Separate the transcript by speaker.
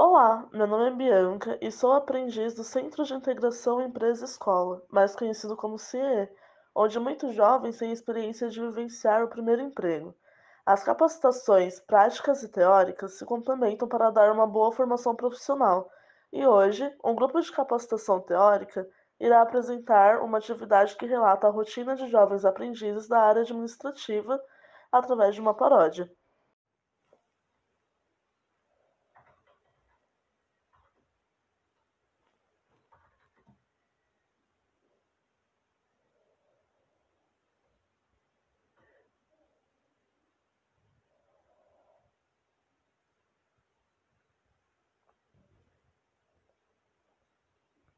Speaker 1: Olá, meu nome é Bianca e sou aprendiz do Centro de Integração Empresa-Escola, mais conhecido como CIE, onde muitos jovens têm experiência de vivenciar o primeiro emprego. As capacitações práticas e teóricas se complementam para dar uma boa formação profissional, e hoje, um grupo de capacitação teórica irá apresentar uma atividade que relata a rotina de jovens aprendizes da área administrativa através de uma paródia.